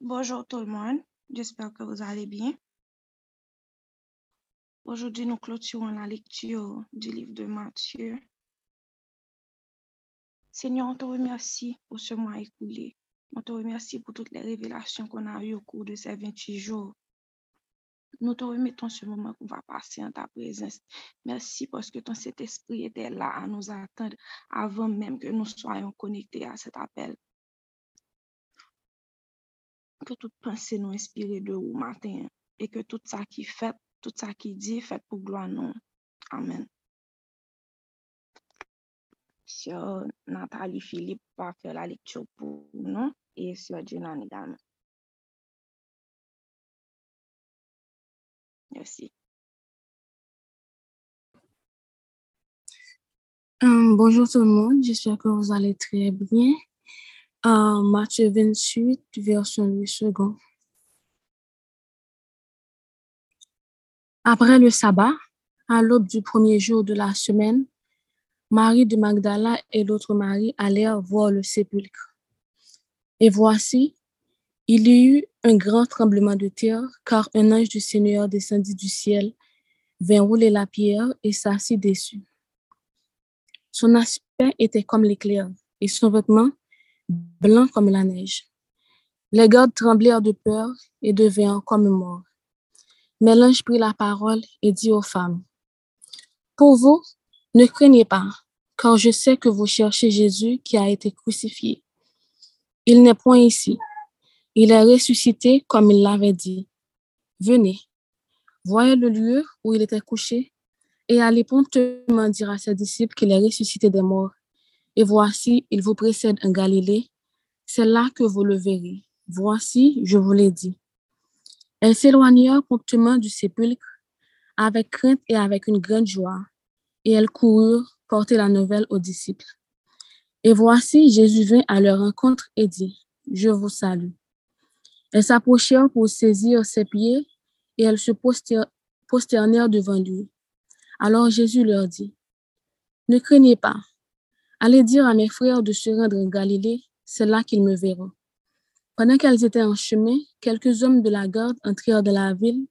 Bonjour tout le monde, j'espère que vous allez bien. Aujourd'hui, nous clôturons la lecture du livre de Matthieu. Seigneur, on te remercie pour ce mois écoulé. On te remercie pour toutes les révélations qu'on a eues au cours de ces 28 jours. Nous te remettons ce moment qu'on va passer en ta présence. Merci parce que ton Saint-Esprit était là à nous attendre avant même que nous soyons connectés à cet appel. Que toute pensée nous inspire de vous matin et que tout ça qui fait, tout ça qui dit, fait pour gloire nous. Amen. Sœur Nathalie Philippe va faire la lecture pour nous et Sœur Jenan également. Merci. Euh, bonjour tout le monde, j'espère que vous allez très bien. Euh, Matthieu 28, version 8 secondes. Après le sabbat, à l'aube du premier jour de la semaine, Marie de Magdala et l'autre Marie allèrent voir le sépulcre. Et voici, il y eut un grand tremblement de terre, car un ange du Seigneur descendit du ciel, vint rouler la pierre et s'assit dessus. Son aspect était comme l'éclair, et son vêtement blanc comme la neige. Les gardes tremblèrent de peur et devinrent comme morts. Mais l'ange prit la parole et dit aux femmes, Pour vous, ne craignez pas, car je sais que vous cherchez Jésus qui a été crucifié. Il n'est point ici. Il est ressuscité comme il l'avait dit. Venez, voyez le lieu où il était couché et allez promptement dire à ses disciples qu'il est ressuscité des morts. Et voici, il vous précède en Galilée. C'est là que vous le verrez. Voici, je vous l'ai dit. Elles s'éloignèrent promptement du sépulcre avec crainte et avec une grande joie, et elles coururent porter la nouvelle aux disciples. Et voici, Jésus vint à leur rencontre et dit, Je vous salue. Elles s'approchèrent pour saisir ses pieds, et elles se prosternèrent devant lui. Alors Jésus leur dit, Ne craignez pas, allez dire à mes frères de se rendre en Galilée, c'est là qu'ils me verront. Pendant qu'elles étaient en chemin, quelques hommes de la garde entrèrent dans la ville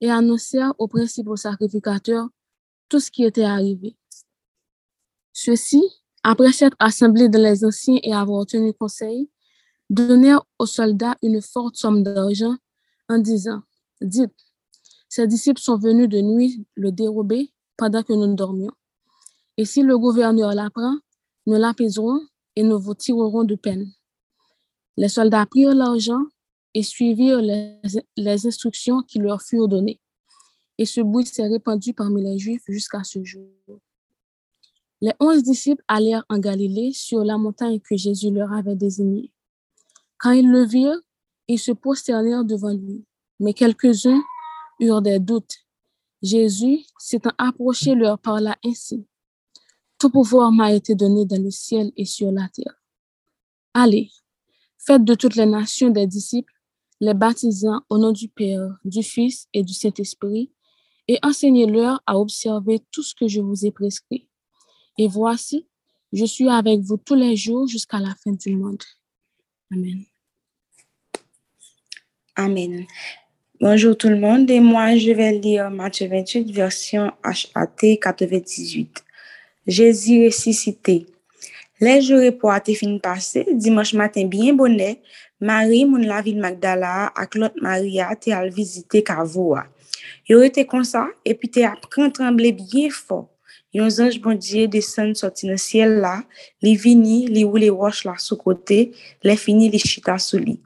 et annoncèrent aux principaux sacrificateurs tout ce qui était arrivé. Ceux-ci, après s'être assemblés dans les anciens et avoir tenu conseil, donnèrent aux soldats une forte somme d'argent en disant, dites, ces disciples sont venus de nuit le dérober pendant que nous dormions. Et si le gouverneur l'apprend, nous l'apaiserons et nous vous tirerons de peine. Les soldats prirent l'argent et suivirent les, instructions qui leur furent données. Et ce bruit s'est répandu parmi les Juifs jusqu'à ce jour. Les onze disciples allèrent en Galilée sur la montagne que Jésus leur avait désignée. Quand ils le virent, ils se prosternèrent devant lui. Mais quelques-uns eurent des doutes. Jésus, s'étant approché, leur parla ainsi. Tout pouvoir m'a été donné dans le ciel et sur la terre. Allez, faites de toutes les nations des disciples, les baptisant au nom du Père, du Fils et du Saint-Esprit, et enseignez-leur à observer tout ce que je vous ai prescrit. Et voici, je suis avec vous tous les jours jusqu'à la fin du monde. Amen. Amen. Bonjour tout le monde et moi je vais lire Matthieu 28 version HAT 98. Jésus ressuscité. Les jours pour été fin dimanche matin bien bonnet, Marie, mon la ville Magdala, ak l'autre Maria, te al visiter Kavoa. Yo ça, et puis te apprend trembler bien fort. Yon ange bon Dieu descend sorti dans ciel là, li vini, li ou les roches là sous côté, les fini li chita sous li.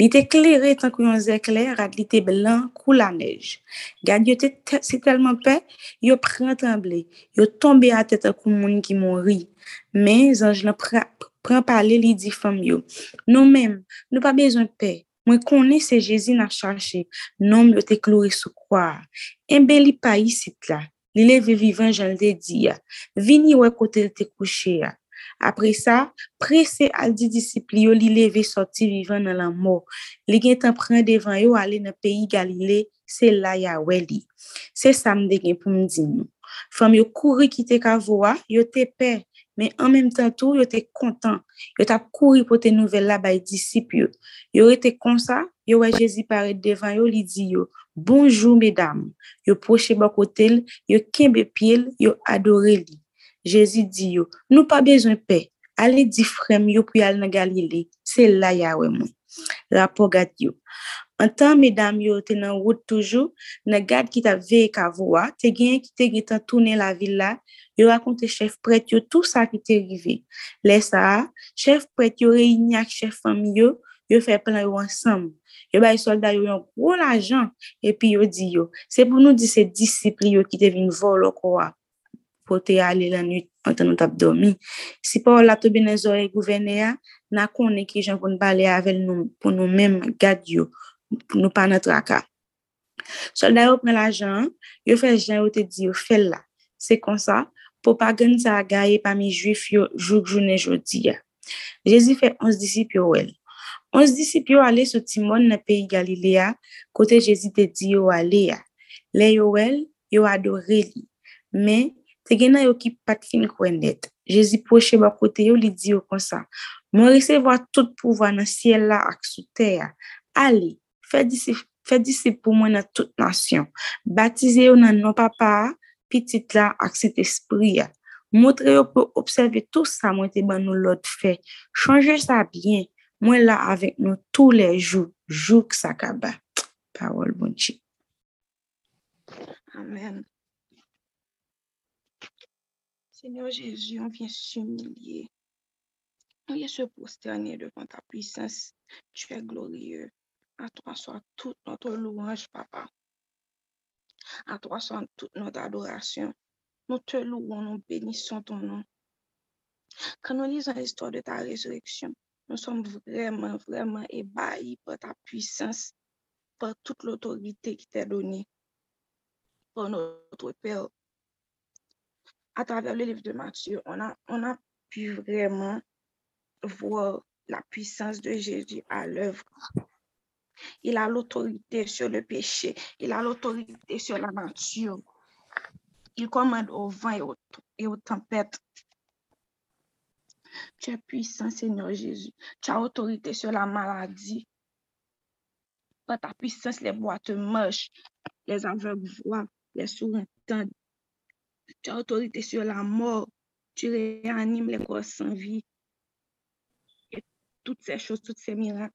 Li te éclairé tant que yon éclair, li te blanc kou la neige. Gad yo te c'est tellement paix, yo prend trembler, yo tombé à tête comme moun qui mori. Mais ange là prend parler li dit femme yo. Nous même, nous pas besoin de paix. Moi connais c'est Jésus n'a cherché. Non, yo te cloué sous croix. Un bel pa ici là. Li leve vivan jan di ya. Vini we te. Apre sa, prese al di disipli yo li leve sorti vivan nan la mo. Li gen tan pren devan yo ale nan peyi Galile, se la ya we li. Se samde gen pou mdi nou. Fam yo kouri ki te kavoa, yo te pe, men an menm tan tou, yo te kontan, yo tap kouri pou te nouvel la bay disip yo. Yo rete konsa, yo wè Jezi pare devan yo, li di yo, bonjou medam, yo poche bakotel, yo kembe pil, yo adore li. Jezi di yo, nou pa bezon pe, ale di frem yo pou yal nan galile, se la ya wè moun. Rapo gat yo. An tan medam yo te nan wout toujou, nan gad ki ta veye ka vwa, te gen ki te gitan toune la villa, yo rakonte chef pret yo tout sa ki te rive. Le sa, chef pret yo reyinyak chef fami yo, yo fe plan yo ansam. Yo bay solda yo yon gwo la jan, epi yo di yo, se pou nou di se disipli yo ki te vin volo kwa, pou te ale lan yon an tan nou tap domi. Si pa ou la tobe nan zore gouvene ya, na konen ki jan pou nou bale avel nou, pou nou menm gad yo, pou nou pa nan traka. Solda yo pren la jan, yo fe jan yo te di yo fel la. Se kon sa, pou pa gen sa agaye pa mi juif yo jouk jounen jodi ya. Jezi fe ons disip yo wel. Ons disip yo ale sou timon na peyi Galilea, kote Jezi te di yo ale ya. Le yo wel, yo adore li. Men, te gena yo ki pat fin kwen net. Jezi poche ba kote yo li di yo kon sa. Mwen resevo a tout pouva nan siel la ak sou teya. Ale, Fè disip pou mwen nan tout nasyon. Batize yo nan nou papa, pitit la ak set espri ya. Moutre yo pou obseve tout sa mwen te ban nou lot fè. Chanje sa bien, mwen la avek nou tou le jou, jouk sa kaba. Parol bonchi. Amen. Seigneur Jésus, on vient s'humilier. On vient se prosterner devant ta puissance. Tu es glorieux. À toi soit toute notre louange, papa. À toi soit toute notre adoration. Nous te louons, nous bénissons ton nom. Quand nous lisons l'histoire de ta résurrection, nous sommes vraiment, vraiment ébahis par ta puissance, par toute l'autorité qui t'est donnée, par notre Père. À travers le livre de Matthieu, on a, on a pu vraiment voir la puissance de Jésus à l'œuvre. Il a l'autorité sur le péché. Il a l'autorité sur la nature. Il commande au vent et aux, tempêtes. Tu es puissant, Seigneur Jésus. Tu as autorité sur la maladie. Par ta puissance, les boîtes marchent, les aveugles voient, les sourds entendent. Tu as autorité sur la mort. Tu réanimes les corps sans vie. Et toutes ces choses, toutes ces miracles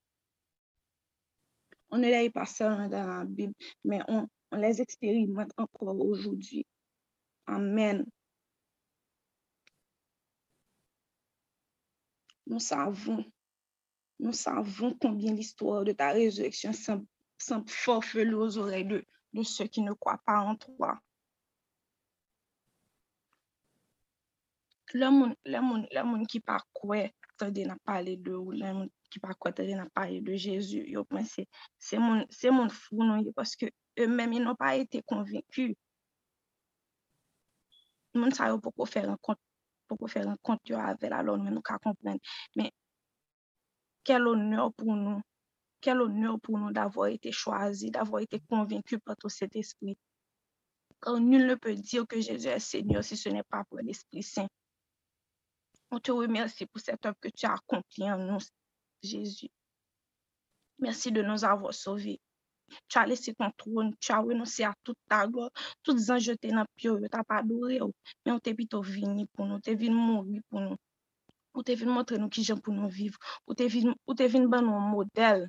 on ne les pas seulement dans la Bible, mais on, les expérimente encore aujourd'hui. Amen. Nous savons, nous savons combien l'histoire de ta résurrection semble, semble aux oreilles de ceux qui ne croient pas en toi. Le monde, le monde, le monde qui pas quoi, n'a parlé de ou le monde qui pas quoi n'a parlé de Jésus, yo pensé c'est mon c'est mon fou non parce que eux-mêmes ils n'ont pas été convaincus. Moun sa yo pour faire un compte pour faire un compte avec la loi nous qu'à comprendre mais quel honneur pour nous quel honneur pour nous d'avoir été choisis, d'avoir été convaincus par tout cet esprit. Car nul ne peut dire que Jésus est Seigneur si ce n'est pas pour l'Esprit Saint. On te remercie pour cette œuvre que tu as accomplie en nous, Jésus. Merci de nous avoir sauvés. Tu as laissé ton trône, tu as renoncé à toute ta gloire, tout zan jeté dans le tu n'as pas adoré, oh. mais on t'est plutôt venu pour nous, t'es venu mourir pour nous. Ou t'es venu montrer nous qui j'aime pour nous vivre, ou t'es venu, ou t'es venu ban un modèle.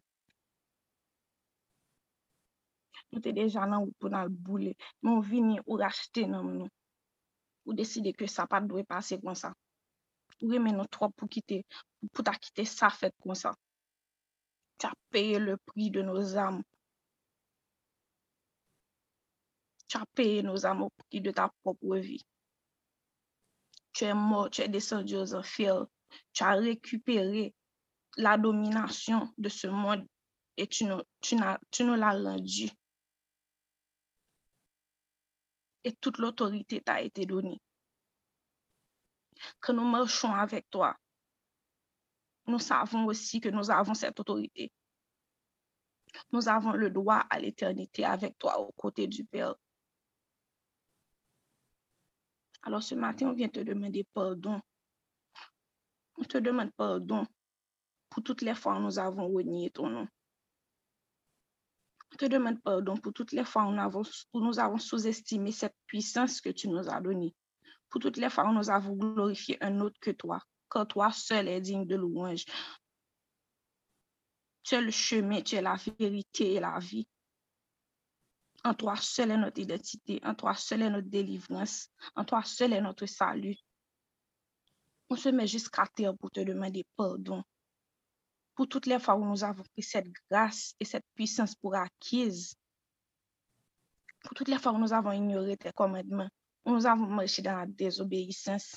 Nous t'es déjà nan ou pour nous bouler, mais on vient ou racheter non, nous. Ou décider que ça pas doit passer comme ça. Ou remet nous trop pour quitter, pour ta quitter ça fait comme ça. Tu as payé le prix de nos âmes. Tu as payé nos âmes au prix de ta propre vie. Tu es mort, tu es descendu aux enfers. Tu as récupéré la domination de ce monde et tu nous, tu nous l'as rendu. Et toute l'autorité t'a été donnée. Que nous marchons avec toi, nous savons aussi que nous avons cette autorité. Nous avons le droit à l'éternité avec toi aux côtés du Père. Alors ce matin, on vient te demander pardon On te demande pardon pour toutes les fois où nous avons renié ton nom. On te demande pardon pour toutes les fois où nous avons, avons sous-estimé cette puissance que tu nous as donnée. Pour toutes les fois où nous avons glorifié un autre que toi, car toi seul est digne de louange. Tu es le chemin, tu es la vérité et la vie. En toi seul est notre identité, en toi seul est notre délivrance, en toi seul est notre salut. On se met jusqu'à terre pour te demander pardon. Pour toutes les fois où nous avons pris cette grâce et cette puissance pour acquise. Pour toutes les fois où nous avons ignoré tes commandements, nous avons marché dans la désobéissance.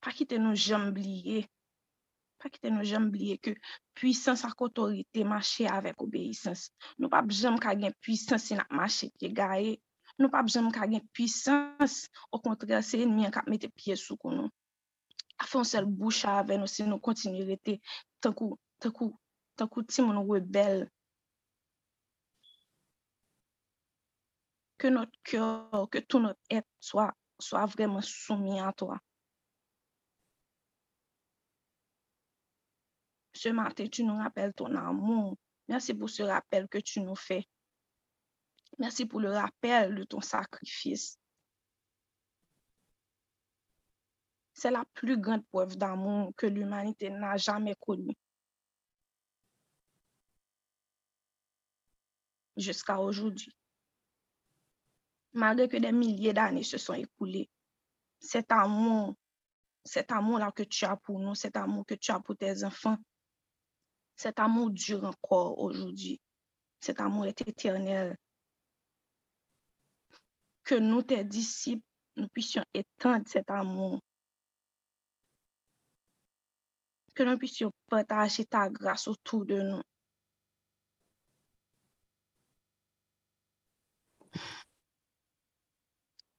Pas quitter nos jambes oubliées. Pas quitter nos jambes oubliées que puissance ak autorité marcher avec obéissance. Nous pas besoin qu'a gain puissance nous marcher qui gagne. Nous pas besoin qu'a gain puissance au contraire c'est ennemi qui mettre pied sous nous. A foncer bouche avec nous si nous continuer rester tant coup tant coup tant coup ti mon rebelle Que notre cœur, que tout notre être soit vraiment soumis à toi. Ce matin, tu nous rappelles ton amour. Merci pour ce rappel que tu nous fais. Merci pour le rappel de ton sacrifice. C'est la plus grande preuve d'amour que l'humanité n'a jamais connue. Jusqu'à aujourd'hui. Malgré que des milliers d'années se sont écoulées, cet amour, cet amour-là que tu as pour nous, cet amour que tu as pour tes enfants, cet amour dure encore aujourd'hui. Cet amour est éternel. Que nous, tes disciples, nous puissions étendre cet amour. Que nous puissions partager ta grâce autour de nous.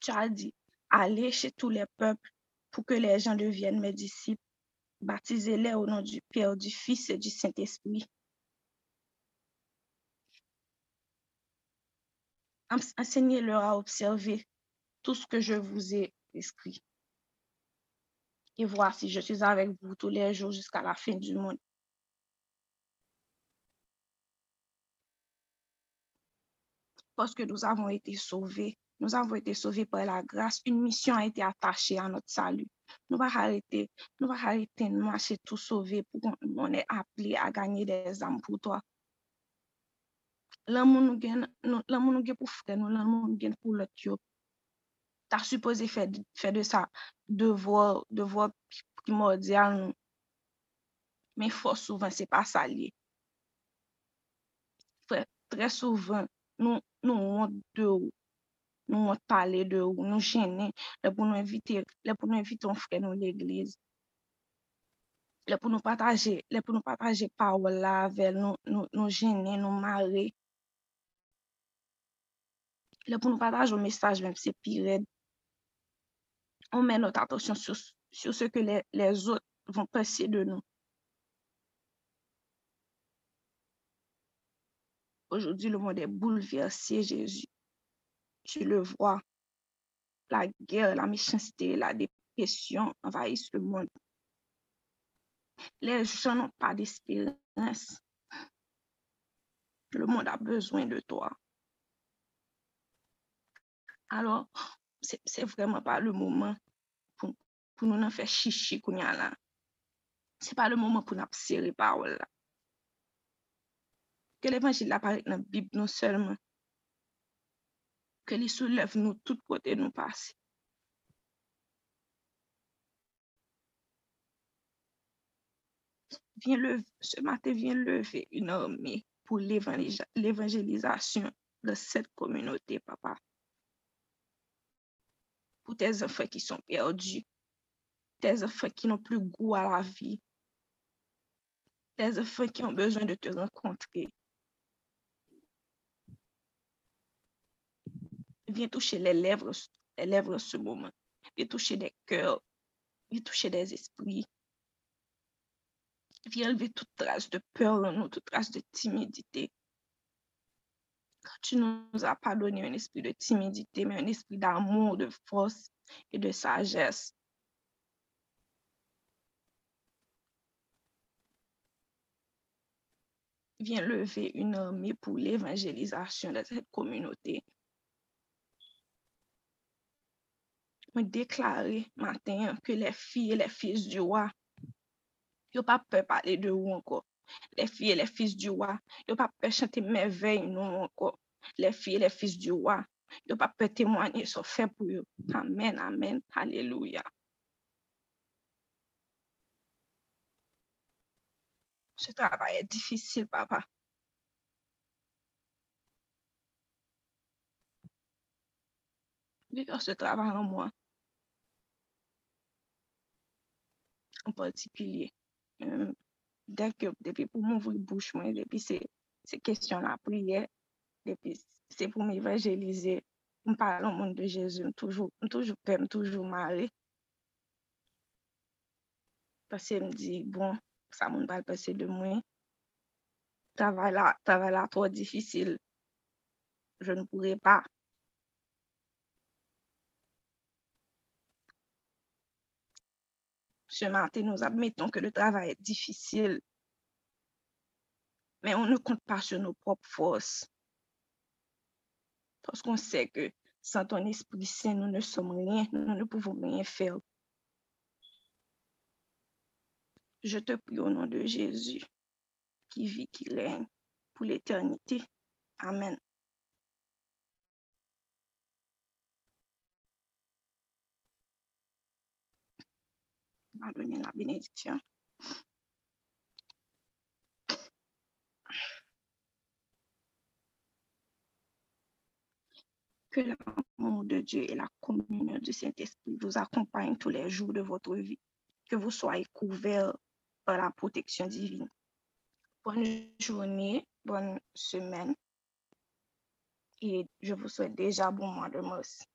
Tu as dit, allez chez tous les peuples pour que les gens deviennent mes disciples. Baptisez-les au nom du Père, du Fils et du Saint-Esprit. Ens- Enseignez-leur à observer tout ce que je vous ai écrit. Et voici, je suis avec vous tous les jours jusqu'à la fin du monde. Parce que nous avons été sauvés, Nous avons été sauvés par la grâce. Une mission a été attachée à notre salut. Nous va arrêter, nous va arrêter de marcher tout sauvé pour qu'on est appelé à gagner des âmes pour toi. L'amour nous gagne, l'amour nous gagne pour frère, nous l'amour nous gagne pour l'autre. Tu as supposé faire, faire de ça devoir, devoir primordial nous. Mais fort souvent, c'est pas ça lié. Frère, très souvent, nous, nous honte de ou, nous honte parler de ou, nous inviter, là pour nous inviter un frère dans l'église. Là pour nous partager, là pour nous partager parole là avec nous, nous, nous gêner, nous marrer. Là pour nous partager un message, même si c'est pire. raide. On met notre attention sur, sur ce que les, les autres vont penser de nous. Aujourd'hui, le monde est bouleversé, Jésus. Tu le vois. La guerre, la méchanceté, la dépression envahissent le monde. Les gens n'ont pas d'espérance. Le monde a besoin de toi. Alors, c'est vraiment pas le moment pour, pour nous en faire chichi qu'on y pas le moment pour nous serrer parole. Que l'évangile apparaît dans la Bible non seulement, ke li souleve nou tout kote nou pase. ce matin vient lever une armée pour l'évangélisation de cette communauté, papa. Pour tes enfants qui sont perdus, tes enfants qui n'ont plus goût à la vie, tes enfants qui ont besoin de te rencontrer, Viens toucher les lèvres, les lèvres en ce moment. Viens toucher des cœurs, viens toucher des esprits. Viens enlever toute trace de peur en nous, toute trace de timidité. Quand tu nous as pas donné un esprit de timidité, mais un esprit d'amour, de force et de sagesse. Viens lever une armée pour l'évangélisation de cette communauté. Me déclarer matin que les filles et les fils du roi, n'ont pas peur de parler de vous encore. Les filles et les fils du roi, n'ont pas peur de chanter merveilles nous encore. Les filles et les fils du roi, n'ont pas peur de témoigner sur fait pour eux. Amen, amen, alléluia. Ce travail est difficile, papa. Vivre ce travail en moi. an patikilye. Um, euh, depi pou moun vri bouch mwen, depi se, se kestyon la priye, depi se pou m evanjelize, m parlon moun de Jezu, m toujou pèm, m toujou mare. Pase m di, bon, sa moun pal pase de mwen, travay la, travay la tro difisil, je nou poure pa, Ce matin, nous admettons que le travail est difficile, mais on ne compte pas sur nos propres forces. Parce qu'on sait que sans ton Esprit Saint, nous ne sommes rien, nous ne pouvons rien faire. Je te prie au nom de Jésus, qui vit, qui règne pour l'éternité. Amen. Donner la bénédiction. Que l'amour de Dieu et la communion du Saint-Esprit vous accompagnent tous les jours de votre vie. Que vous soyez couverts par la protection divine. Bonne journée, bonne semaine. Et je vous souhaite déjà bon mois de mars.